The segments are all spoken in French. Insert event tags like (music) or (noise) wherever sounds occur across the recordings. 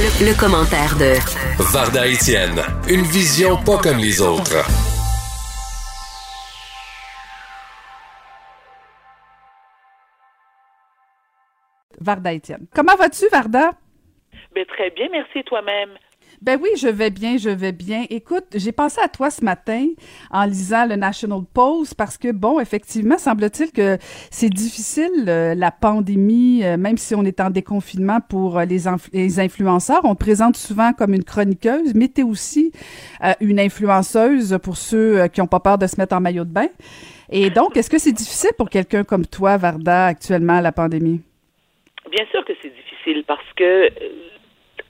Le, commentaire de Varda Etienne, une vision pas comme les autres. Varda Etienne. Comment vas-tu, Varda? Ben, très bien, merci toi-même. Ben oui, je vais bien, je vais bien. Écoute, j'ai pensé à toi ce matin en lisant le National Post parce que, bon, effectivement, semble-t-il que c'est difficile, euh, la pandémie, euh, même si on est en déconfinement pour euh, les, les, influenceurs. On te présente souvent comme une chroniqueuse, mais tu es aussi une influenceuse pour ceux qui n'ont pas peur de se mettre en maillot de bain. Et donc, est-ce que c'est difficile pour quelqu'un comme toi, Varda, actuellement, la pandémie? Bien sûr que c'est difficile parce que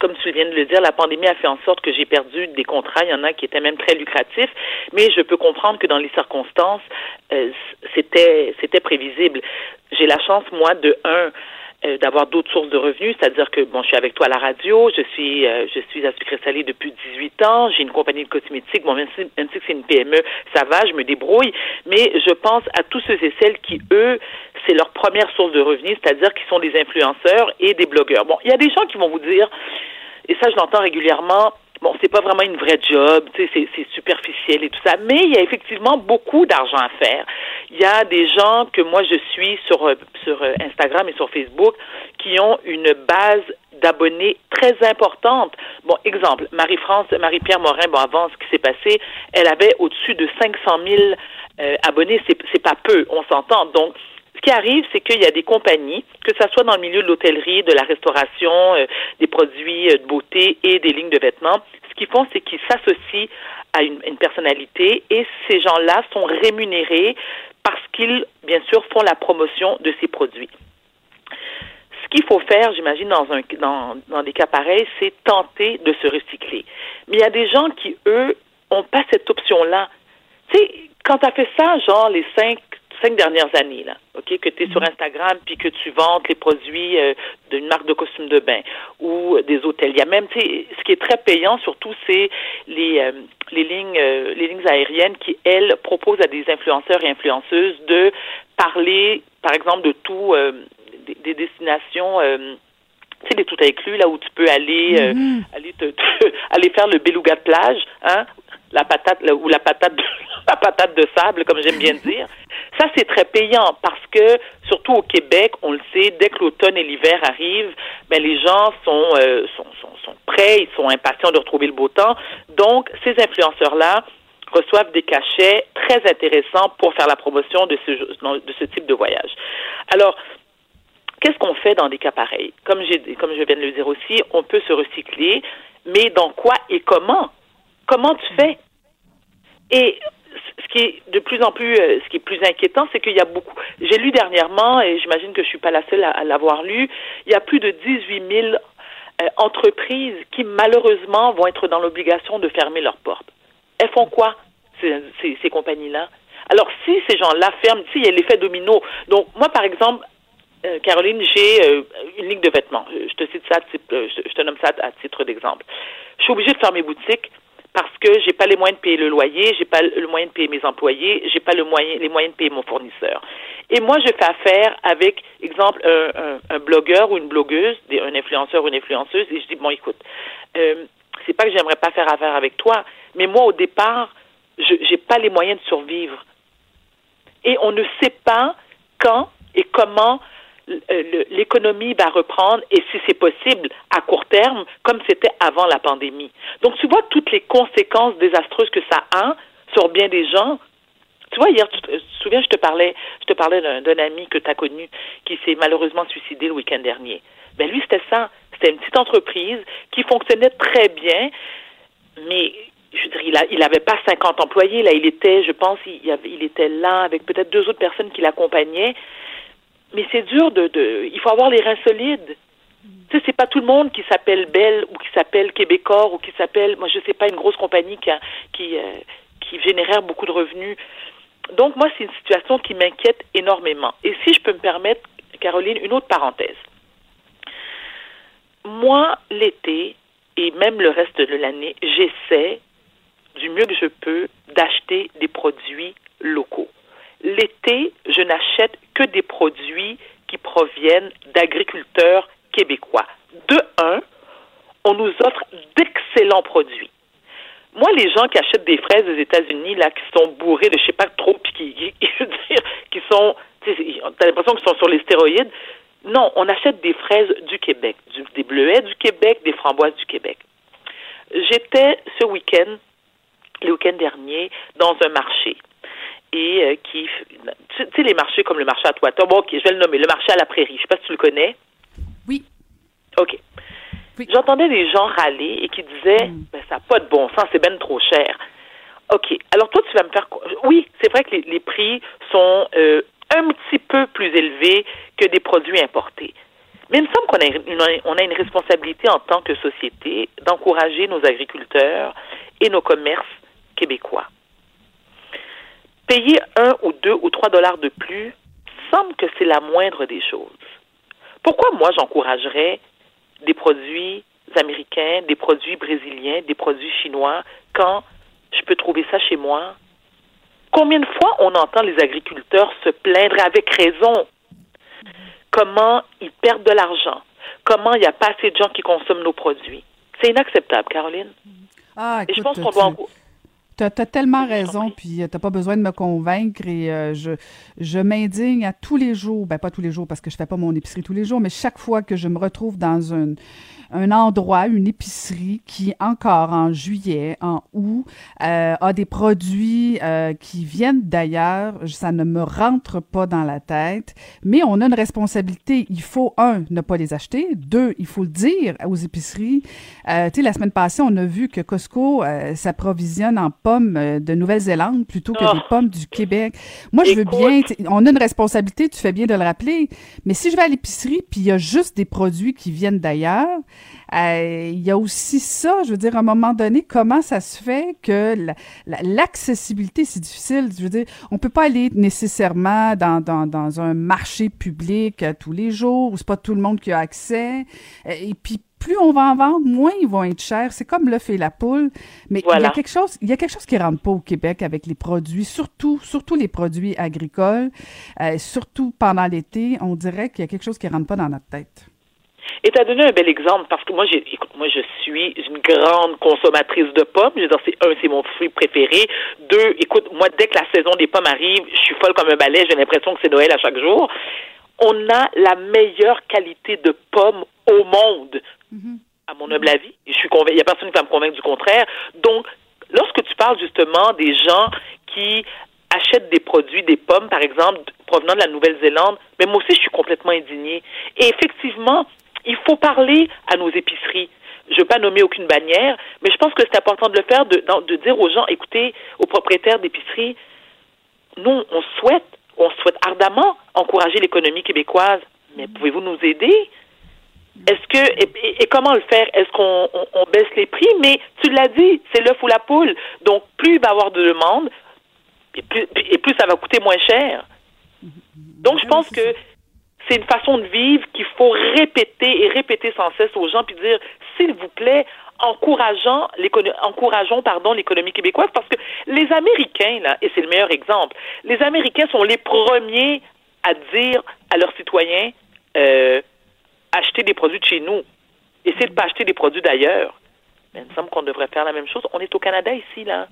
comme tu viens de le dire, la pandémie a fait en sorte que j'ai perdu des contrats. Il y en a qui étaient même très lucratifs, mais je peux comprendre que dans les circonstances, euh, c'était c'était prévisible. J'ai la chance, moi, de un euh, d'avoir d'autres sources de revenus, c'est-à-dire que bon, je suis avec toi à la radio, je suis euh, je suis à sucré salé depuis 18 ans, j'ai une compagnie de cosmétiques, bon même si, même c'est une PME, ça va, je me débrouille, mais je pense à tous ceux et celles qui eux, c'est leur première source de revenus, c'est-à-dire qui sont des influenceurs et des blogueurs. Bon, il y a des gens qui vont vous dire et ça je l'entends régulièrement, bon, c'est pas vraiment une vraie job, c'est superficiel et tout ça, mais il y a effectivement beaucoup d'argent à faire. Il y a des gens que moi je suis sur euh, sur euh, Instagram et sur Facebook qui ont une base d'abonnés très importante. Bon, exemple, Marie-France, Marie-Pierre Morin, bon, avant ce qui s'est passé, elle avait au-dessus de 500 000 euh, abonnés. C'est pas peu, on s'entend. Donc, ce qui arrive, c'est qu'il y a des compagnies, que ce soit dans le milieu de l'hôtellerie, de la restauration, euh, des produits euh, de beauté et des lignes de vêtements, ce qu'ils font, c'est qu'ils s'associent à une, personnalité et ces gens-là sont rémunérés parce qu'ils, bien sûr, font la promotion de ces produits. Ce qu'il faut faire, j'imagine, dans, un, dans, dans des cas pareils, c'est tenter de se recycler. Mais il y a des gens qui, eux, n'ont pas cette option-là. Tu sais, quand tu as fait ça, genre les cinq cinq dernières années, là, OK, que tu es sur mhm. Instagram puis que tu vends les produits euh, d'une marque de costume de bain ou des hôtels. Il y a même, tu sais, ce qui est très payant surtout, c'est les euh, les lignes euh, les lignes aériennes qui elles proposent à des influenceurs et influenceuses de parler, par exemple, de tout des, destinations tu sais, les tout inclus, là où tu peux aller, mhm. aller, te, (laughs) aller faire le beluga de plage, hein, la patate, ou la patate, (laughs) la patate de sable, comme j'aime bien dire. Ça, c'est très payant parce que, surtout au Québec, on le sait, dès que l'automne et l'hiver arrivent, ben, les gens sont, euh, sont, sont, sont, prêts, ils sont impatients de retrouver le beau temps. Donc, ces influenceurs-là reçoivent des cachets très intéressants pour faire la promotion de ce, de ce type de voyage. Alors, qu'est-ce qu'on fait dans des cas pareils? Comme, comme je viens de le dire aussi, on peut se recycler, mais dans quoi et comment? Comment tu fais? Et ce qui est de plus en plus, euh, ce qui est plus inquiétant, c'est qu'il y a beaucoup. J'ai lu dernièrement, et j'imagine que je suis pas la seule à, l'avoir lu, il y a plus de 18 000 euh, entreprises qui malheureusement vont être dans l'obligation de fermer leurs portes. Elles font quoi ces, compagnies-là? Alors si ces gens-là ferment, si il y a l'effet domino. Donc moi par exemple, euh, Caroline, j'ai une ligne de vêtements. Je te cite ça, je te nomme ça à titre d'exemple. Je suis obligée de fermer boutique parce que j'ai pas les moyens de payer le loyer, j'ai pas le moyen de payer mes employés, j'ai pas le moyen, les moyens de payer mon fournisseur. Et moi, je fais affaire avec, exemple, un, blogueur ou une blogueuse, un influenceur ou une influenceuse, et je dis bon, écoute, euh, c'est pas que j'aimerais pas faire affaire avec toi, mais moi, au départ, je j'ai pas les moyens de survivre. Et on ne sait pas quand et comment l'économie va reprendre et si c'est possible à court terme comme c'était avant la pandémie. Donc tu vois toutes les conséquences désastreuses que ça a sur bien des gens. Tu vois hier tu te, souviens je te parlais je te parlais d'un ami que tu as connu qui s'est malheureusement suicidé le week-end dernier. Ben lui c'était ça, c'était une petite entreprise qui fonctionnait très bien mais je il, a, il avait pas 50 employés, là, il était, je pense, il était là avec peut-être deux autres personnes qui l'accompagnaient mais c'est dur de, de, il faut avoir les reins solides. Tu sais, c'est pas tout le monde qui s'appelle Belle ou qui s'appelle Québécois ou qui s'appelle, moi je sais pas, une grosse compagnie qui qui, euh, qui génère beaucoup de revenus. Donc moi c'est une situation qui m'inquiète énormément. Et si je peux me permettre, Caroline, une autre parenthèse. Moi l'été et même le reste de l'année, j'essaie du mieux que je peux d'acheter des produits locaux. L'été, je n'achète des produits qui proviennent d'agriculteurs québécois. De un, on nous offre d'excellents produits. Moi, les gens qui achètent des fraises des États-Unis, là, qui sont bourrés de je sais pas trop, puis qui, qui, qui sont, t'as l'impression qu'ils sont sur les stéroïdes. Non, on achète des fraises du Québec, des bleuets du Québec, des framboises du Québec. J'étais ce week-end, le week-end dernier, dans un marché et euh, qui, tu sais, les marchés comme le marché à Toiton, bon, ok, je vais le nommer, le marché à la prairie, je sais pas si tu le connais. Oui. OK. J'entendais des gens râler et qui disaient, mm. ben, ça n'a pas de bon sens, c'est ben trop cher. OK. Alors, toi, tu vas me faire. Oui, c'est vrai que les, prix sont euh, un petit peu plus élevés que des produits importés. Mais il me semble qu'on a, une, on a une responsabilité en tant que société d'encourager nos agriculteurs et nos commerces québécois. Payer un ou deux ou trois dollars de plus semble que c'est la moindre des choses. Pourquoi moi j'encouragerais des produits américains, des produits brésiliens, des produits chinois quand je peux trouver ça chez moi? Combien de fois on entend les agriculteurs se plaindre avec raison? Comment ils perdent de l'argent, comment il n'y a pas assez de gens qui consomment nos produits? C'est inacceptable, Caroline. Ah, écoute, Et je pense qu'on doit tu as, tellement raison, puis euh, tu n'as pas besoin de me convaincre et euh, je, je m'indigne à tous les jours, ben pas tous les jours parce que je fais pas mon épicerie tous les jours, mais chaque fois que je me retrouve dans une, un endroit, une épicerie qui, encore en juillet, en août, euh, a des produits euh, qui viennent d'ailleurs. Ça ne me rentre pas dans la tête, mais on a une responsabilité. Il faut, un, ne pas les acheter. Deux, il faut le dire aux épiceries. Euh, tu sais, la semaine passée, on a vu que Costco s'approvisionne en pommes de Nouvelle-Zélande plutôt que des oh. pommes du Québec. Moi, je veux bien, on a une responsabilité, tu fais bien de le rappeler, mais si je vais à l'épicerie puis il y a juste des produits qui viennent d'ailleurs, euh, il y a aussi ça, je veux dire, à un moment donné, comment ça se fait que l'accessibilité, c'est difficile? Je veux dire, on peut pas aller nécessairement dans, dans, dans un marché public euh, tous les jours où c'est pas tout le monde qui a accès. Euh, et puis, plus on va en vendre, moins ils vont être chers. C'est comme l'œuf et la poule. Mais il y a quelque chose, il y a quelque chose qui rentre pas au Québec avec les produits, surtout, surtout les produits agricoles, surtout pendant l'été. On dirait qu'il y a quelque chose qui rentre pas dans notre tête. Et tu as donné un bel exemple parce que moi, j'ai, écoute, moi, je suis une grande consommatrice de pommes. Je veux dire, c'est un, c'est mon fruit préféré. Deux, écoute, moi, dès que la saison des pommes arrive, je suis folle comme un balai. J'ai l'impression que c'est Noël à chaque jour. On a la meilleure qualité de pommes au monde, mm-hmm. à mon humble avis. Et je suis convaincue, il n'y a personne qui va me convaincre du contraire. Donc, lorsque tu parles justement des gens qui achètent des produits, des pommes, par exemple, provenant de la Nouvelle-Zélande, mais moi aussi, je suis complètement indignée. Et effectivement, il faut parler à nos épiceries. Je ne veux pas nommer aucune bannière, mais je pense que c'est important de le faire, de, de dire aux gens, écoutez, aux propriétaires d'épiceries, nous, on souhaite, on souhaite ardemment encourager l'économie québécoise, mais pouvez-vous nous aider? Est-ce que et, comment le faire? Est-ce qu'on baisse les prix? Mais tu l'as dit, c'est l'œuf ou la poule. Donc plus il va y avoir de demandes, et plus, et plus ça va coûter moins cher. Donc je pense que c'est une façon de vivre qu'il faut répéter et répéter sans cesse aux gens, puis dire, s'il vous plaît, encourageant encourageons l'économie québécoise parce que les Américains là et c'est le meilleur exemple les Américains sont les premiers à dire à leurs citoyens euh, acheter des produits de chez nous. Essayez de pas acheter des produits d'ailleurs. Il me semble qu'on devrait faire la même chose. On est au Canada ici là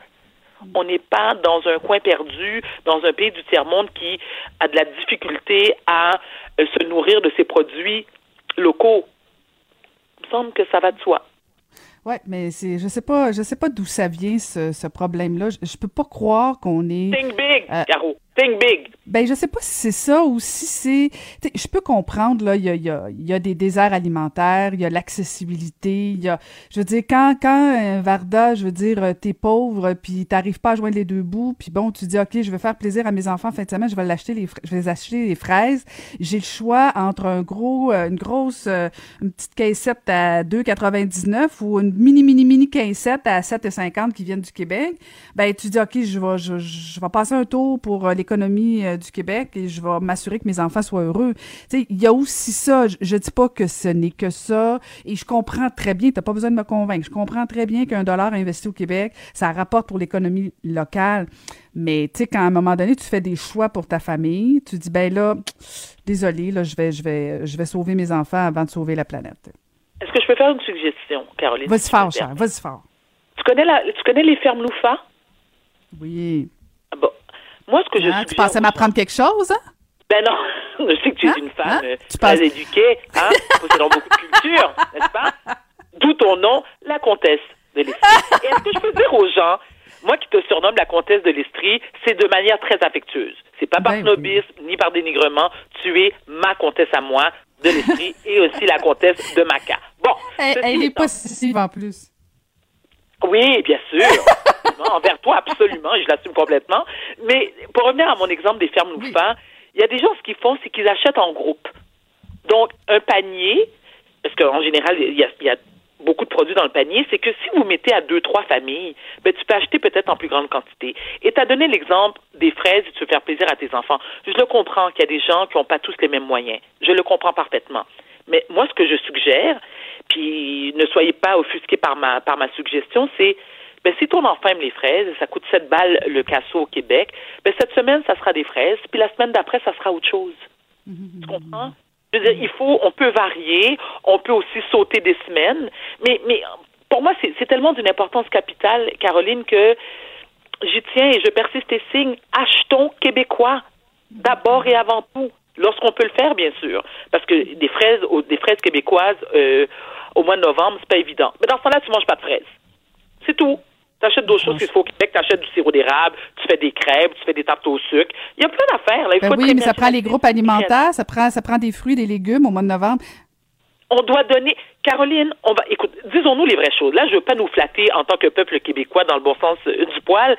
on n'est pas dans un coin perdu, dans un pays du tiers-monde qui a de la difficulté à euh, se nourrir de ses produits locaux. Il me semble que ça va de soi. Oui, mais c'est, je sais pas, je sais pas d'où ça vient ce, problème-là. Je, je, peux pas croire qu'on est. Think big, euh, Caro. Think big. Ben, je sais pas si c'est ça ou si c'est. Je peux comprendre, là, il y a, y, a, y a, des déserts alimentaires, il y a l'accessibilité, il y a. Je veux dire, quand, quand euh, Varda, je veux dire, euh, t'es pauvre, puis t'arrives pas à joindre les deux bouts, puis bon, tu dis, OK, je vais faire plaisir à mes enfants fin de semaine, je vais l'acheter les, je vais acheter les fraises. J'ai le choix entre un gros, euh, une grosse, une petite caissette à 2,99 ou une mini, mini, mini caissette à 7,50 qui viennent du Québec. Ben, tu dis, OK, je vais, je, je vais passer un tour pour les l'économie euh, du Québec et je vais m'assurer que mes enfants soient heureux. Tu sais, il y a aussi ça. Je, ne dis pas que ce n'est que ça et je comprends très bien, tu n'as pas besoin de me convaincre, je comprends très bien qu'un dollar investi au Québec, ça rapporte pour l'économie locale. Mais tu sais, quand à un moment donné, tu fais des choix pour ta famille, tu dis, ben là, désolé, là, je vais, je vais, je vais sauver mes enfants avant de sauver la planète. Est-ce que je peux faire une suggestion, Caroline? Vas-y fort, cher. Vas-y fort. Tu connais, la, tu connais les fermes Loufa? Oui. Ah. Moi, ce que je hein, Tu pensais m'apprendre quelque chose, hein? Ben non, (laughs) je sais que tu es hein? une femme hein? euh, tu très penses... éduquée, hein, possédant beaucoup de culture, (laughs) n'est-ce pas? D'où ton nom, la comtesse de l'Estrie. Et est-ce que je peux dire aux gens, moi qui te surnomme la comtesse de l'Estrie, c'est de manière très affectueuse. C'est pas par ben snobisme oui. ni par dénigrement. Tu es ma comtesse à moi de l'Estrie et aussi la comtesse de Maca. Bon. Elle, elle est possible en plus. Oui, bien sûr. (laughs) Envers toi, absolument, et je l'assume complètement. Mais pour revenir à mon exemple des fermes Loufan, il y a des gens, ce qu'ils font, c'est qu'ils achètent en groupe. Donc, un panier, parce qu'en général, il y, a, il y a beaucoup de produits dans le panier, c'est que si vous mettez à deux, trois familles, ben, tu peux acheter peut-être en plus grande quantité. Et tu as donné l'exemple des fraises et tu veux faire plaisir à tes enfants. Je le comprends qu'il y a des gens qui n'ont pas tous les mêmes moyens. Je le comprends parfaitement. Mais moi, ce que je suggère, puis ne soyez pas offusqués par ma, par ma suggestion, c'est ben, si ton enfant aime les fraises, ça coûte 7 balles le casseau au Québec, ben, cette semaine, ça sera des fraises, puis la semaine d'après, ça sera autre chose. Tu comprends? Je veux dire, il faut, on peut varier, on peut aussi sauter des semaines, mais, mais pour moi, c'est tellement d'une importance capitale, Caroline, que j'y tiens et je persiste et signe, achetons québécois, d'abord et avant tout, lorsqu'on peut le faire, bien sûr, parce que des fraises, des fraises québécoises euh, au mois de novembre, c'est pas évident. Mais dans ce temps-là, tu manges pas de fraises. C'est tout. Tu achètes d'autres choses qu'il faut au Québec, tu achètes du sirop d'érable, tu fais des crêpes, tu fais des tartes au sucre. Il y a plein d'affaires. Ben oui, mais ça prend les groupes alimentaires, ça prend, ça prend des fruits, des légumes au mois de novembre. On doit donner. Caroline, on va. Écoute, disons-nous les vraies choses. Là, je veux pas nous flatter en tant que peuple québécois dans le bon sens euh, du poil,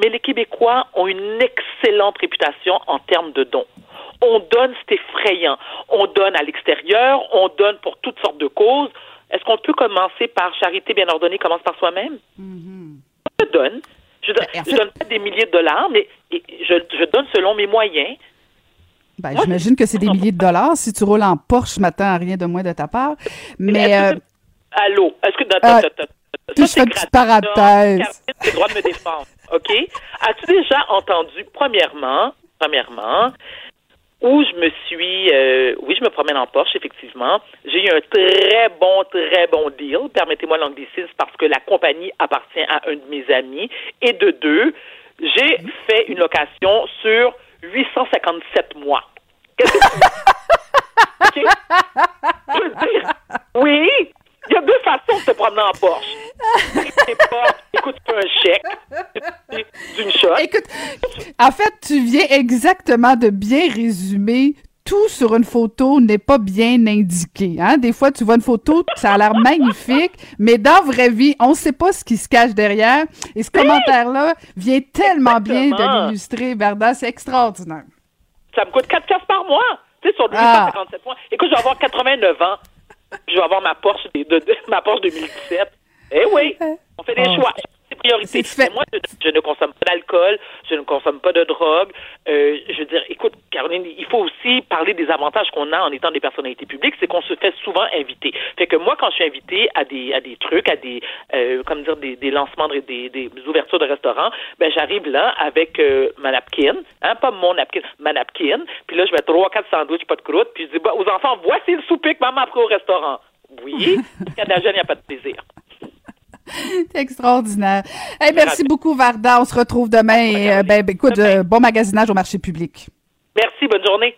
mais les Québécois ont une excellente réputation en termes de dons. On donne, c'est effrayant. On donne à l'extérieur, on donne pour toutes sortes de causes. Est-ce qu'on peut commencer par charité bien ordonnée? Commence par soi-même? Mm-hmm. Je donne. Je donne, en fait, je donne pas des milliers de dollars, mais je, je donne selon mes moyens. Ben, j'imagine que c'est des milliers de dollars. Si tu roules en Porsche, je m'attends à rien de moins de ta part. Mais. Euh, Allô? Est-ce que. Euh, fais une petite parenthèse. Tu as le droit de me défendre. OK? As-tu déjà entendu, premièrement, premièrement, où je me suis, euh, oui, je me promène en Porsche, effectivement. J'ai eu un très bon, très bon deal, permettez-moi l'anglicisme, parce que la compagnie appartient à un de mes amis. Et de deux, j'ai fait une location sur 857 mois. Qu'est-ce que tu (laughs) okay? Je veux dire, oui, il y a deux façons de se promener en Porsche. (laughs) pas, écoute, tu un chèque d'une shot. Écoute, en fait, tu viens exactement de bien résumer tout sur une photo n'est pas bien indiqué. Hein? Des fois, tu vois une photo, ça a l'air magnifique, mais dans la vraie vie, on ne sait pas ce qui se cache derrière. Et ce commentaire-là vient tellement bien de l'illustrer, Berda. C'est extraordinaire. Ça me coûte 4 piastres par mois. Tu sais, sur 857 ah. mois. Écoute, je vais avoir 89 ans. Je vais avoir ma Porsche, de, de, de ma Porsche 2017. Eh oui, on fait des oh. choix. C'est priorité. Fait... Moi, je, je, ne consomme pas d'alcool, je ne consomme pas de drogue. Euh, je veux dire, écoute, Caroline, il faut aussi parler des avantages qu'on a en étant des personnalités publiques, c'est qu'on se fait souvent inviter. Fait que moi, quand je suis invitée à des à des trucs, à des euh, comme dire des, des lancements, de, des, des ouvertures de restaurants, ben j'arrive là avec euh, ma napkin, hein, pas mon napkin, ma napkin. Puis là, je mets trois, quatre sandwichs, pas de croûte, puis je dis bah, aux enfants, voici le souper que maman a pris au restaurant. Oui, (laughs) quand la jeune, il n'y a pas de plaisir. (laughs) C'est extraordinaire. Hey, merci beaucoup, Varda. On se retrouve demain. Et, euh, ben, ben, écoute, euh, bon magasinage au marché public. Merci. Bonne journée.